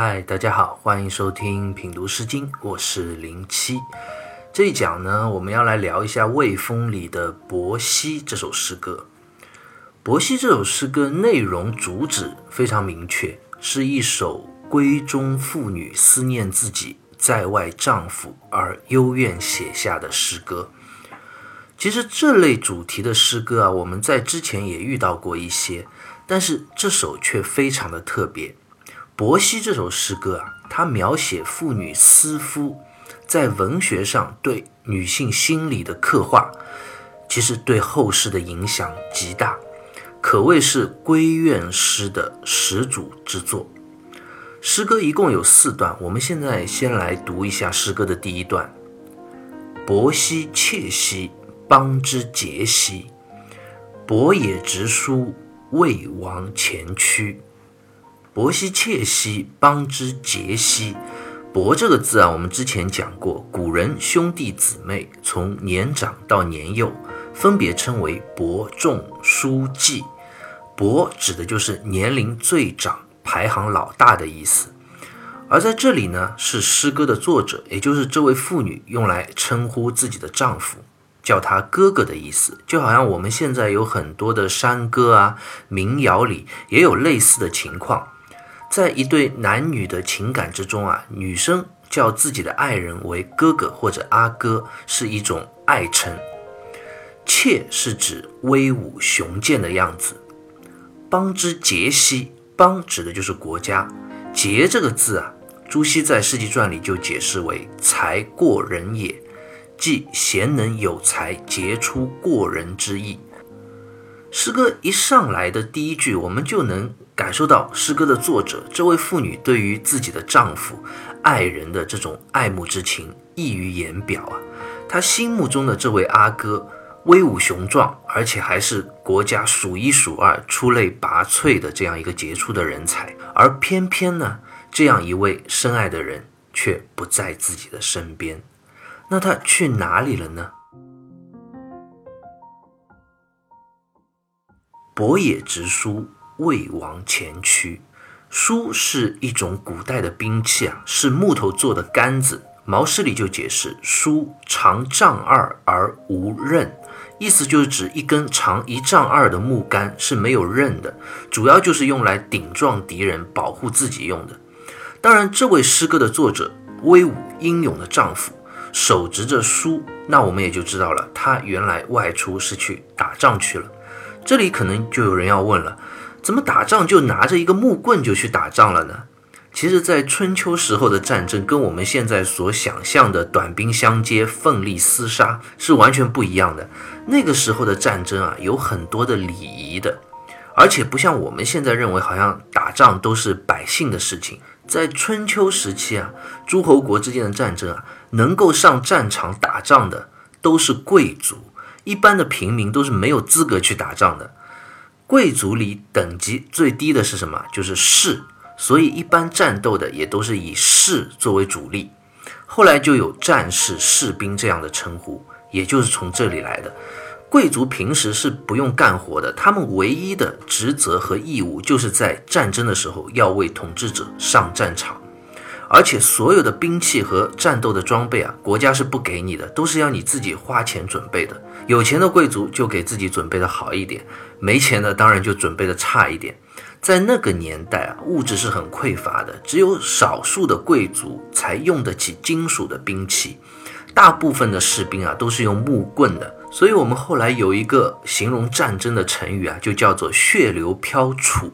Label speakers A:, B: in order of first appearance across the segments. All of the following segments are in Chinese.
A: 嗨，大家好，欢迎收听品读诗经，我是零七。这一讲呢，我们要来聊一下《卫风》里的《伯兮》这首诗歌。《伯兮》这首诗歌内容主旨非常明确，是一首闺中妇女思念自己在外丈夫而幽怨写下的诗歌。其实这类主题的诗歌啊，我们在之前也遇到过一些，但是这首却非常的特别。《伯兮》这首诗歌啊，它描写妇女思夫，在文学上对女性心理的刻画，其实对后世的影响极大，可谓是闺怨诗的始祖之作。诗歌一共有四段，我们现在先来读一下诗歌的第一段：伯兮，妾兮。邦之节兮，伯也直书，魏王前驱。伯兮妾兮，邦之杰兮。伯这个字啊，我们之前讲过，古人兄弟姊妹从年长到年幼，分别称为伯仲、叔、季。伯指的就是年龄最长、排行老大的意思。而在这里呢，是诗歌的作者，也就是这位妇女用来称呼自己的丈夫。叫他哥哥的意思，就好像我们现在有很多的山歌啊、民谣里也有类似的情况。在一对男女的情感之中啊，女生叫自己的爱人为哥哥或者阿哥，是一种爱称。妾是指威武雄健的样子。邦之杰兮，邦指的就是国家。杰这个字啊，朱熹在《世纪传》里就解释为才过人也。即贤能有才，杰出过人之意。诗歌一上来的第一句，我们就能感受到诗歌的作者这位妇女对于自己的丈夫、爱人的这种爱慕之情溢于言表啊。她心目中的这位阿哥威武雄壮，而且还是国家数一数二、出类拔萃的这样一个杰出的人才，而偏偏呢，这样一位深爱的人却不在自己的身边。那他去哪里了呢？伯也直书，魏王前驱。书是一种古代的兵器啊，是木头做的杆子。毛诗里就解释，书长丈二而无刃，意思就是指一根长一丈二的木杆是没有刃的，主要就是用来顶撞敌人、保护自己用的。当然，这位诗歌的作者，威武英勇的丈夫。手执着书，那我们也就知道了，他原来外出是去打仗去了。这里可能就有人要问了，怎么打仗就拿着一个木棍就去打仗了呢？其实，在春秋时候的战争，跟我们现在所想象的短兵相接、奋力厮杀是完全不一样的。那个时候的战争啊，有很多的礼仪的，而且不像我们现在认为，好像打仗都是百姓的事情。在春秋时期啊，诸侯国之间的战争啊。能够上战场打仗的都是贵族，一般的平民都是没有资格去打仗的。贵族里等级最低的是什么？就是士，所以一般战斗的也都是以士作为主力。后来就有战士、士兵这样的称呼，也就是从这里来的。贵族平时是不用干活的，他们唯一的职责和义务就是在战争的时候要为统治者上战场。而且所有的兵器和战斗的装备啊，国家是不给你的，都是要你自己花钱准备的。有钱的贵族就给自己准备的好一点，没钱的当然就准备的差一点。在那个年代啊，物质是很匮乏的，只有少数的贵族才用得起金属的兵器，大部分的士兵啊都是用木棍的。所以我们后来有一个形容战争的成语啊，就叫做血流飘杵。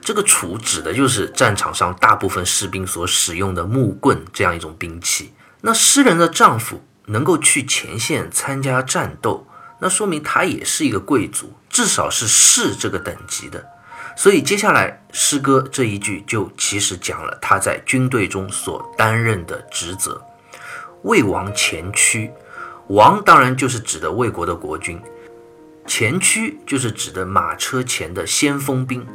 A: 这个杵指的就是战场上大部分士兵所使用的木棍这样一种兵器。那诗人的丈夫能够去前线参加战斗，那说明他也是一个贵族，至少是士这个等级的。所以接下来诗歌这一句就其实讲了他在军队中所担任的职责。魏王前驱，王当然就是指的魏国的国君，前驱就是指的马车前的先锋兵。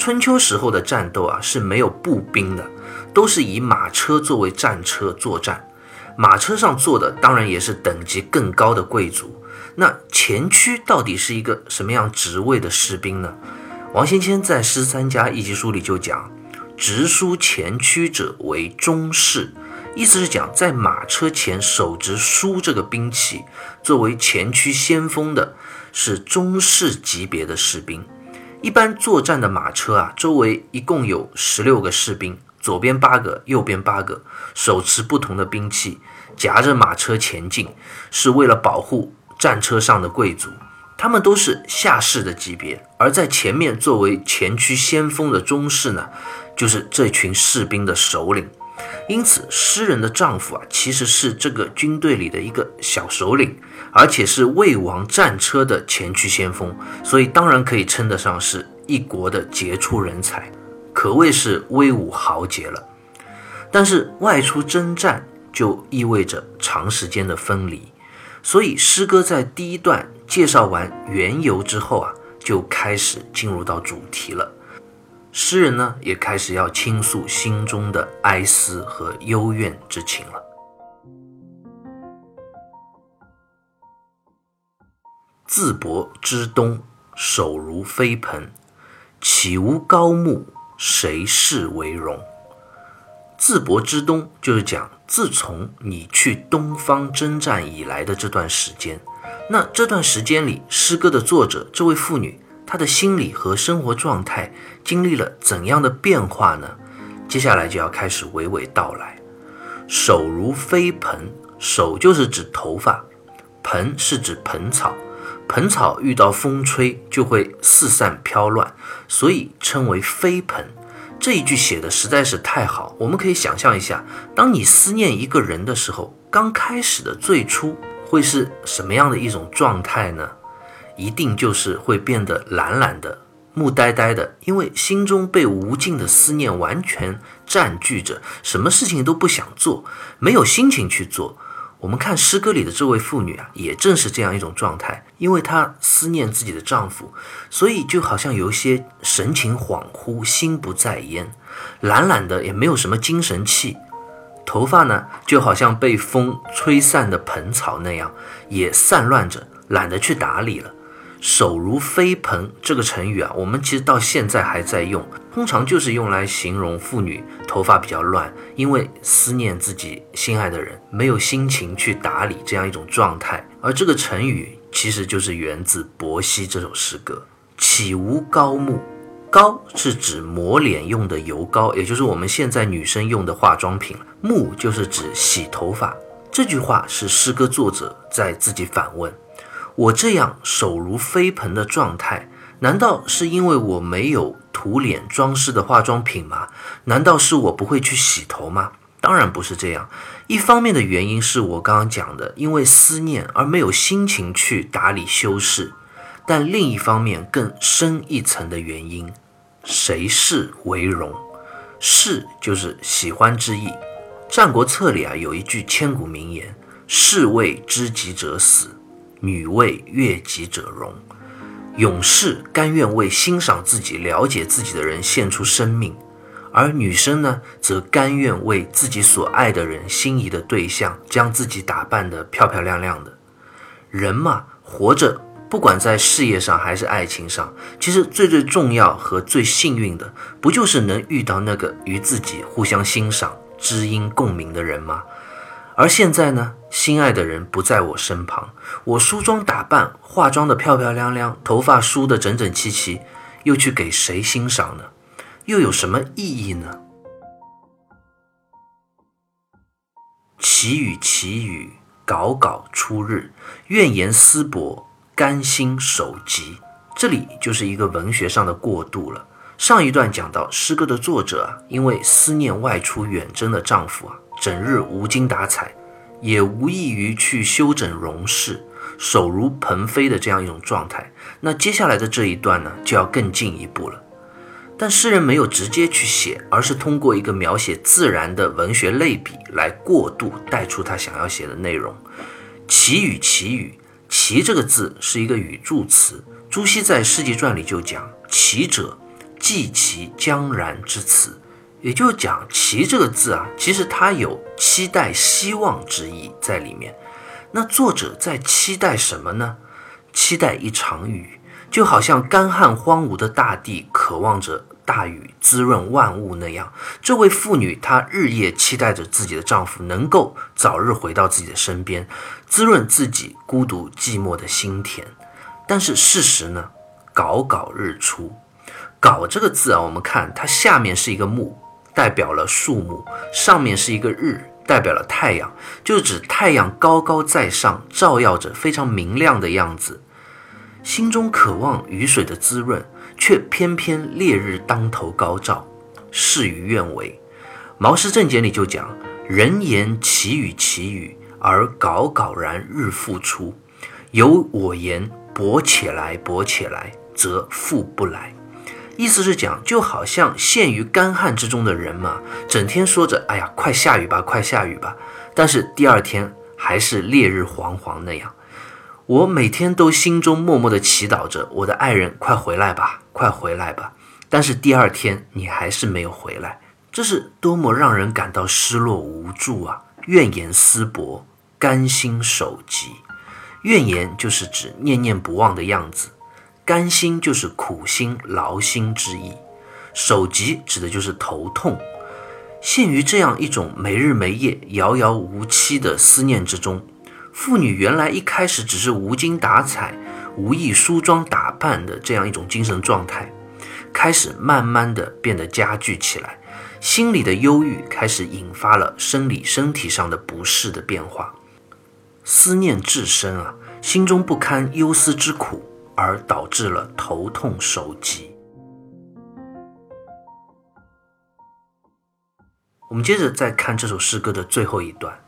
A: 春秋时候的战斗啊是没有步兵的，都是以马车作为战车作战。马车上坐的当然也是等级更高的贵族。那前驱到底是一个什么样职位的士兵呢？王先谦在《诗三家一集书》里就讲：执书前驱者为中士。意思是讲，在马车前手执书这个兵器，作为前驱先锋的是中士级别的士兵。一般作战的马车啊，周围一共有十六个士兵，左边八个，右边八个，手持不同的兵器，夹着马车前进，是为了保护战车上的贵族。他们都是下士的级别，而在前面作为前驱先锋的中士呢，就是这群士兵的首领。因此，诗人的丈夫啊，其实是这个军队里的一个小首领，而且是魏王战车的前驱先锋，所以当然可以称得上是一国的杰出人才，可谓是威武豪杰了。但是外出征战就意味着长时间的分离，所以诗歌在第一段介绍完缘由之后啊，就开始进入到主题了。诗人呢，也开始要倾诉心中的哀思和幽怨之情了。自博之东，手如飞蓬，岂无高木？谁是为荣？自博之东，就是讲自从你去东方征战以来的这段时间。那这段时间里，诗歌的作者这位妇女。他的心理和生活状态经历了怎样的变化呢？接下来就要开始娓娓道来。手如飞蓬，手就是指头发，蓬是指蓬草，蓬草遇到风吹就会四散飘乱，所以称为飞蓬。这一句写的实在是太好，我们可以想象一下，当你思念一个人的时候，刚开始的最初会是什么样的一种状态呢？一定就是会变得懒懒的、木呆呆的，因为心中被无尽的思念完全占据着，什么事情都不想做，没有心情去做。我们看诗歌里的这位妇女啊，也正是这样一种状态，因为她思念自己的丈夫，所以就好像有一些神情恍惚、心不在焉，懒懒的，也没有什么精神气。头发呢，就好像被风吹散的蓬草那样，也散乱着，懒得去打理了。手如飞蓬这个成语啊，我们其实到现在还在用，通常就是用来形容妇女头发比较乱，因为思念自己心爱的人，没有心情去打理这样一种状态。而这个成语其实就是源自伯希这首诗歌。岂无膏木？膏是指抹脸用的油膏，也就是我们现在女生用的化妆品了。木就是指洗头发。这句话是诗歌作者在自己反问。我这样手如飞蓬的状态，难道是因为我没有涂脸装饰的化妆品吗？难道是我不会去洗头吗？当然不是这样。一方面的原因是我刚刚讲的，因为思念而没有心情去打理修饰；但另一方面更深一层的原因，谁是为荣？是就是喜欢之意。《战国策》里啊有一句千古名言：“士为知己者死。”女为悦己者容，勇士甘愿为欣赏自己、了解自己的人献出生命，而女生呢，则甘愿为自己所爱的人、心仪的对象，将自己打扮得漂漂亮亮的。人嘛，活着，不管在事业上还是爱情上，其实最最重要和最幸运的，不就是能遇到那个与自己互相欣赏、知音共鸣的人吗？而现在呢，心爱的人不在我身旁，我梳妆打扮、化妆的漂漂亮亮，头发梳得整整齐齐，又去给谁欣赏呢？又有什么意义呢？祈雨祈雨，杲杲出日，怨言思薄，甘心守疾。这里就是一个文学上的过渡了。上一段讲到诗歌的作者啊，因为思念外出远征的丈夫啊。整日无精打采，也无异于去修整容饰，手如鹏飞的这样一种状态。那接下来的这一段呢，就要更进一步了。但诗人没有直接去写，而是通过一个描写自然的文学类比来过渡带出他想要写的内容。奇雨，奇雨，奇这个字是一个语助词。朱熹在《诗集传》里就讲：“其者，即其将然之词。”也就是讲“期”这个字啊，其实它有期待、希望之意在里面。那作者在期待什么呢？期待一场雨，就好像干旱荒芜的大地渴望着大雨滋润万物那样，这位妇女她日夜期待着自己的丈夫能够早日回到自己的身边，滋润自己孤独寂寞的心田。但是事实呢？搞搞日出，搞这个字啊，我们看它下面是一个木，代表了树木；上面是一个日，代表了太阳，就是指太阳高高在上，照耀着非常明亮的样子。心中渴望雨水的滋润，却偏偏烈日当头高照，事与愿违。《毛氏正解》里就讲：“人言其雨其雨，而杲杲然日复出。有我言薄且来，薄且来，则复不来。”意思是讲，就好像陷于干旱之中的人嘛，整天说着“哎呀，快下雨吧，快下雨吧”，但是第二天还是烈日煌煌那样。我每天都心中默默地祈祷着，我的爱人快回来吧，快回来吧。但是第二天你还是没有回来，这是多么让人感到失落无助啊！怨言思薄，甘心守疾。怨言就是指念念不忘的样子，甘心就是苦心劳心之意，首疾指的就是头痛。陷于这样一种没日没夜、遥遥无期的思念之中。妇女原来一开始只是无精打采、无意梳妆打扮的这样一种精神状态，开始慢慢的变得加剧起来，心里的忧郁开始引发了生理身体上的不适的变化，思念至深啊，心中不堪忧思之苦，而导致了头痛手疾。我们接着再看这首诗歌的最后一段。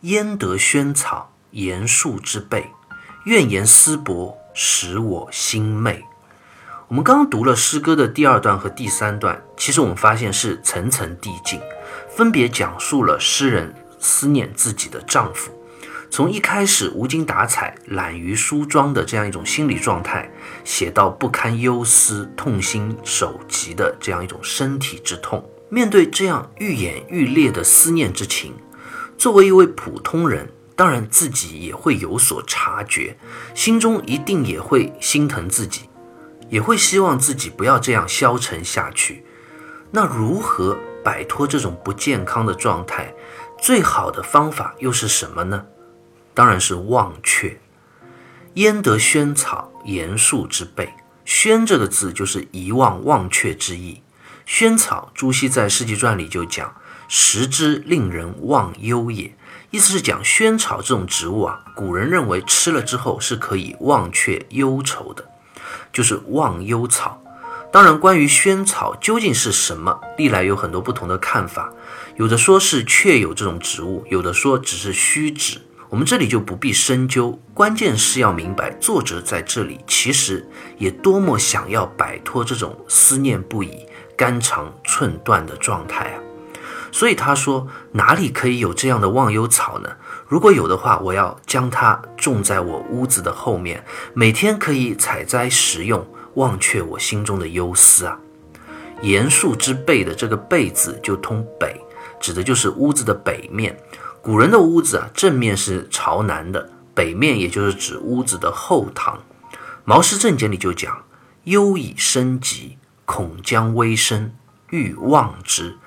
A: 焉得萱草言树之辈，怨言思薄，使我心昧。我们刚读了诗歌的第二段和第三段，其实我们发现是层层递进，分别讲述了诗人思念自己的丈夫，从一开始无精打采、懒于梳妆的这样一种心理状态，写到不堪忧思、痛心手疾的这样一种身体之痛。面对这样愈演愈烈的思念之情。作为一位普通人，当然自己也会有所察觉，心中一定也会心疼自己，也会希望自己不要这样消沉下去。那如何摆脱这种不健康的状态？最好的方法又是什么呢？当然是忘却。焉得萱草言树之辈？萱这个字就是遗忘、忘却之意。萱草，朱熹在《世纪传》里就讲。食之令人忘忧也，意思是讲萱草这种植物啊，古人认为吃了之后是可以忘却忧愁的，就是忘忧草。当然，关于萱草究竟是什么，历来有很多不同的看法，有的说是确有这种植物，有的说只是虚指。我们这里就不必深究，关键是要明白，作者在这里其实也多么想要摆脱这种思念不已、肝肠寸断的状态啊。所以他说：“哪里可以有这样的忘忧草呢？如果有的话，我要将它种在我屋子的后面，每天可以采摘食用，忘却我心中的忧思啊。”严树之背的这个背字就通北，指的就是屋子的北面。古人的屋子啊，正面是朝南的，北面也就是指屋子的后堂。《毛诗正解》里就讲：“忧以生疾，恐将危身，欲忘之。”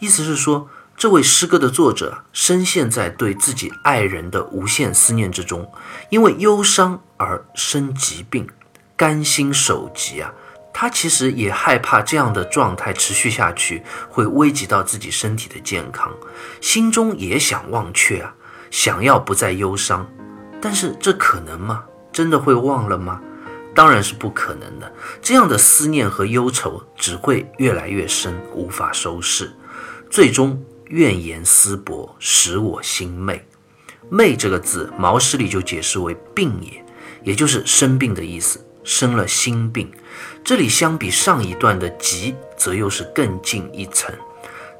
A: 意思是说，这位诗歌的作者深陷在对自己爱人的无限思念之中，因为忧伤而生疾病，甘心守疾啊。他其实也害怕这样的状态持续下去会危及到自己身体的健康，心中也想忘却啊，想要不再忧伤，但是这可能吗？真的会忘了吗？当然是不可能的。这样的思念和忧愁只会越来越深，无法收拾。最终怨言思薄，使我心昧。昧这个字，毛诗里就解释为病也，也就是生病的意思，生了心病。这里相比上一段的疾，则又是更进一层。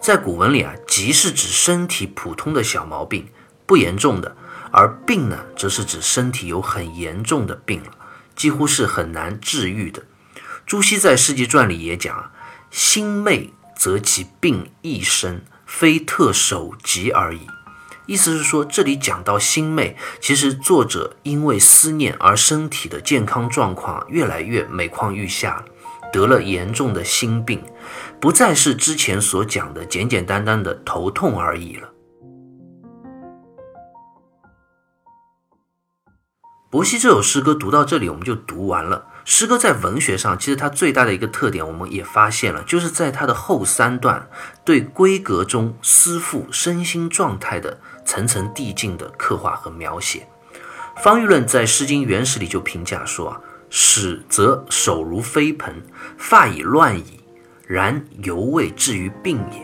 A: 在古文里啊，疾是指身体普通的小毛病，不严重的；而病呢，则是指身体有很严重的病了，几乎是很难治愈的。朱熹在《世纪传》里也讲，心昧。则其病亦深，非特首疾而已。意思是说，这里讲到心昧，其实作者因为思念而身体的健康状况越来越每况愈下，得了严重的心病，不再是之前所讲的简简单单的头痛而已了。伯希这首诗歌读到这里，我们就读完了。诗歌在文学上，其实它最大的一个特点，我们也发现了，就是在它的后三段对闺阁中思妇身心状态的层层递进的刻画和描写。方玉论在《诗经原始》里就评价说啊：“始则手如飞蓬，发已乱矣，然犹未至于病也；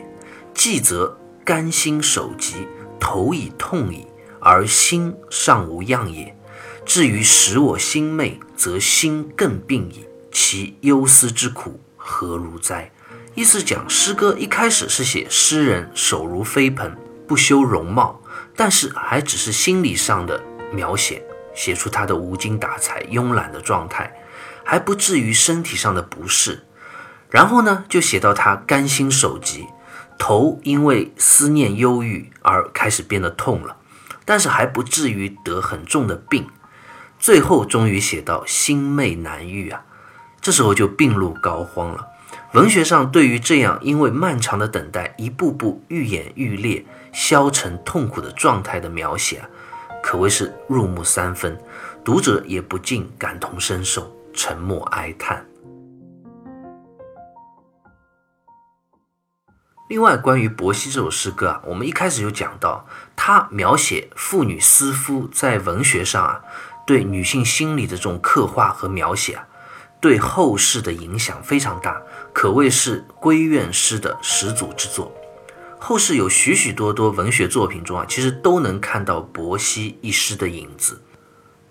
A: 既则肝心手疾，头已痛矣，而心尚无恙也。”至于使我心昧，则心更病矣。其忧思之苦，何如哉？意思讲，诗歌一开始是写诗人手如飞蓬，不修容貌，但是还只是心理上的描写，写出他的无精打采、慵懒的状态，还不至于身体上的不适。然后呢，就写到他肝心手疾，头因为思念忧郁而开始变得痛了，但是还不至于得很重的病。最后终于写到心昧难愈啊，这时候就病入膏肓了。文学上对于这样因为漫长的等待，一步步愈演愈烈、消沉痛苦的状态的描写啊，可谓是入木三分，读者也不禁感同身受，沉默哀叹。另外，关于伯希这首诗歌啊，我们一开始就讲到，他描写妇女思夫在文学上啊。对女性心理的这种刻画和描写啊，对后世的影响非常大，可谓是闺怨诗的始祖之作。后世有许许多多文学作品中啊，其实都能看到伯希一诗的影子。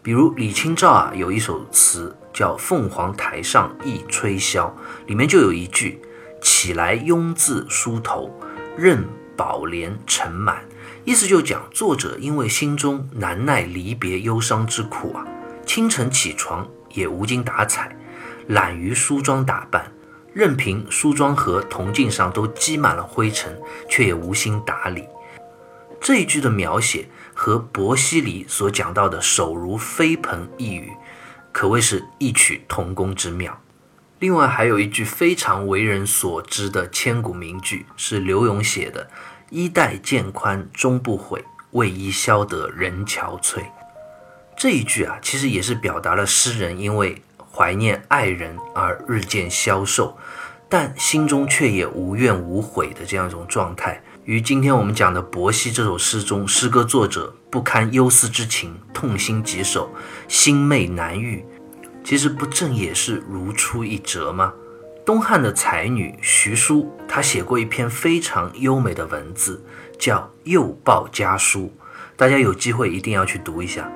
A: 比如李清照啊，有一首词叫《凤凰台上忆吹箫》，里面就有一句：“起来慵自梳头，任宝莲尘满。”意思就讲，作者因为心中难耐离别忧伤之苦啊，清晨起床也无精打采，懒于梳妆打扮，任凭梳妆盒、铜镜上都积满了灰尘，却也无心打理。这一句的描写和伯希里所讲到的“手如飞蓬”一语，可谓是异曲同工之妙。另外还有一句非常为人所知的千古名句，是刘永写的。衣带渐宽终不悔，为伊消得人憔悴。这一句啊，其实也是表达了诗人因为怀念爱人而日渐消瘦，但心中却也无怨无悔的这样一种状态。与今天我们讲的伯希这首诗中，诗歌作者不堪忧思之情，痛心疾首，心昧难愈，其实不正也是如出一辙吗？东汉的才女徐淑，她写过一篇非常优美的文字，叫《幼报家书》，大家有机会一定要去读一下。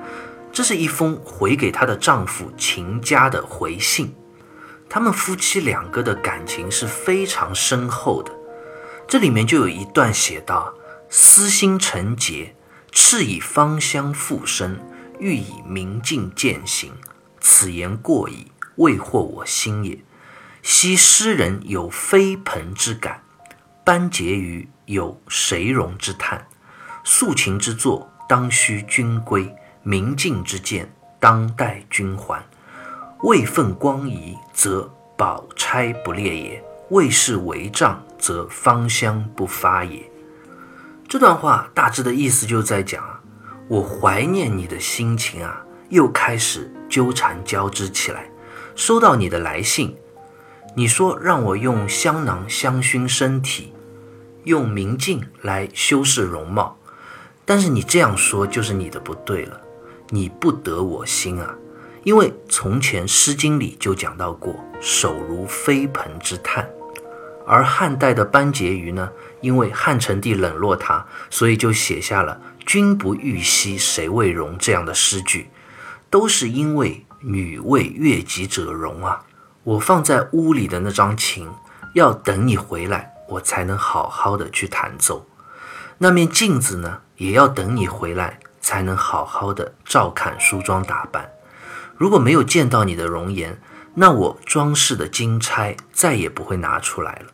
A: 这是一封回给她的丈夫秦家的回信，他们夫妻两个的感情是非常深厚的。这里面就有一段写道：“私心成结，赤以芳香附身，欲以明镜见行。此言过矣，未惑我心也。”昔诗人有飞蓬之感，班婕妤有谁容之叹。素琴之作，当须君归；明镜之见，当待君还。位分光仪，则宝钗不列也；位是帷帐，则芳香不发也。这段话大致的意思就在讲啊，我怀念你的心情啊，又开始纠缠交织起来。收到你的来信。你说让我用香囊香薰身体，用明镜来修饰容貌，但是你这样说就是你的不对了，你不得我心啊！因为从前《诗经》里就讲到过“手如飞蓬之叹”，而汉代的班婕妤呢，因为汉成帝冷落她，所以就写下了“君不欲兮谁为容”这样的诗句，都是因为女为悦己者容啊。我放在屋里的那张琴，要等你回来，我才能好好的去弹奏。那面镜子呢，也要等你回来，才能好好的照看梳妆打扮。如果没有见到你的容颜，那我装饰的金钗再也不会拿出来了。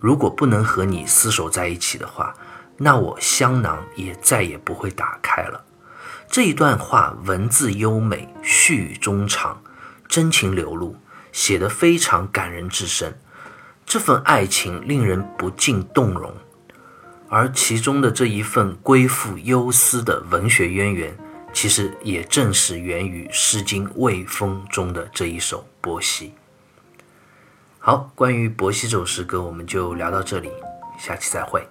A: 如果不能和你厮守在一起的话，那我香囊也再也不会打开了。这一段话文字优美，絮语衷肠，真情流露。写得非常感人至深。这份爱情令人不禁动容，而其中的这一份归附忧思的文学渊源，其实也正是源于《诗经·卫风》中的这一首《伯兮》。好，关于《伯兮》这首诗歌，我们就聊到这里，下期再会。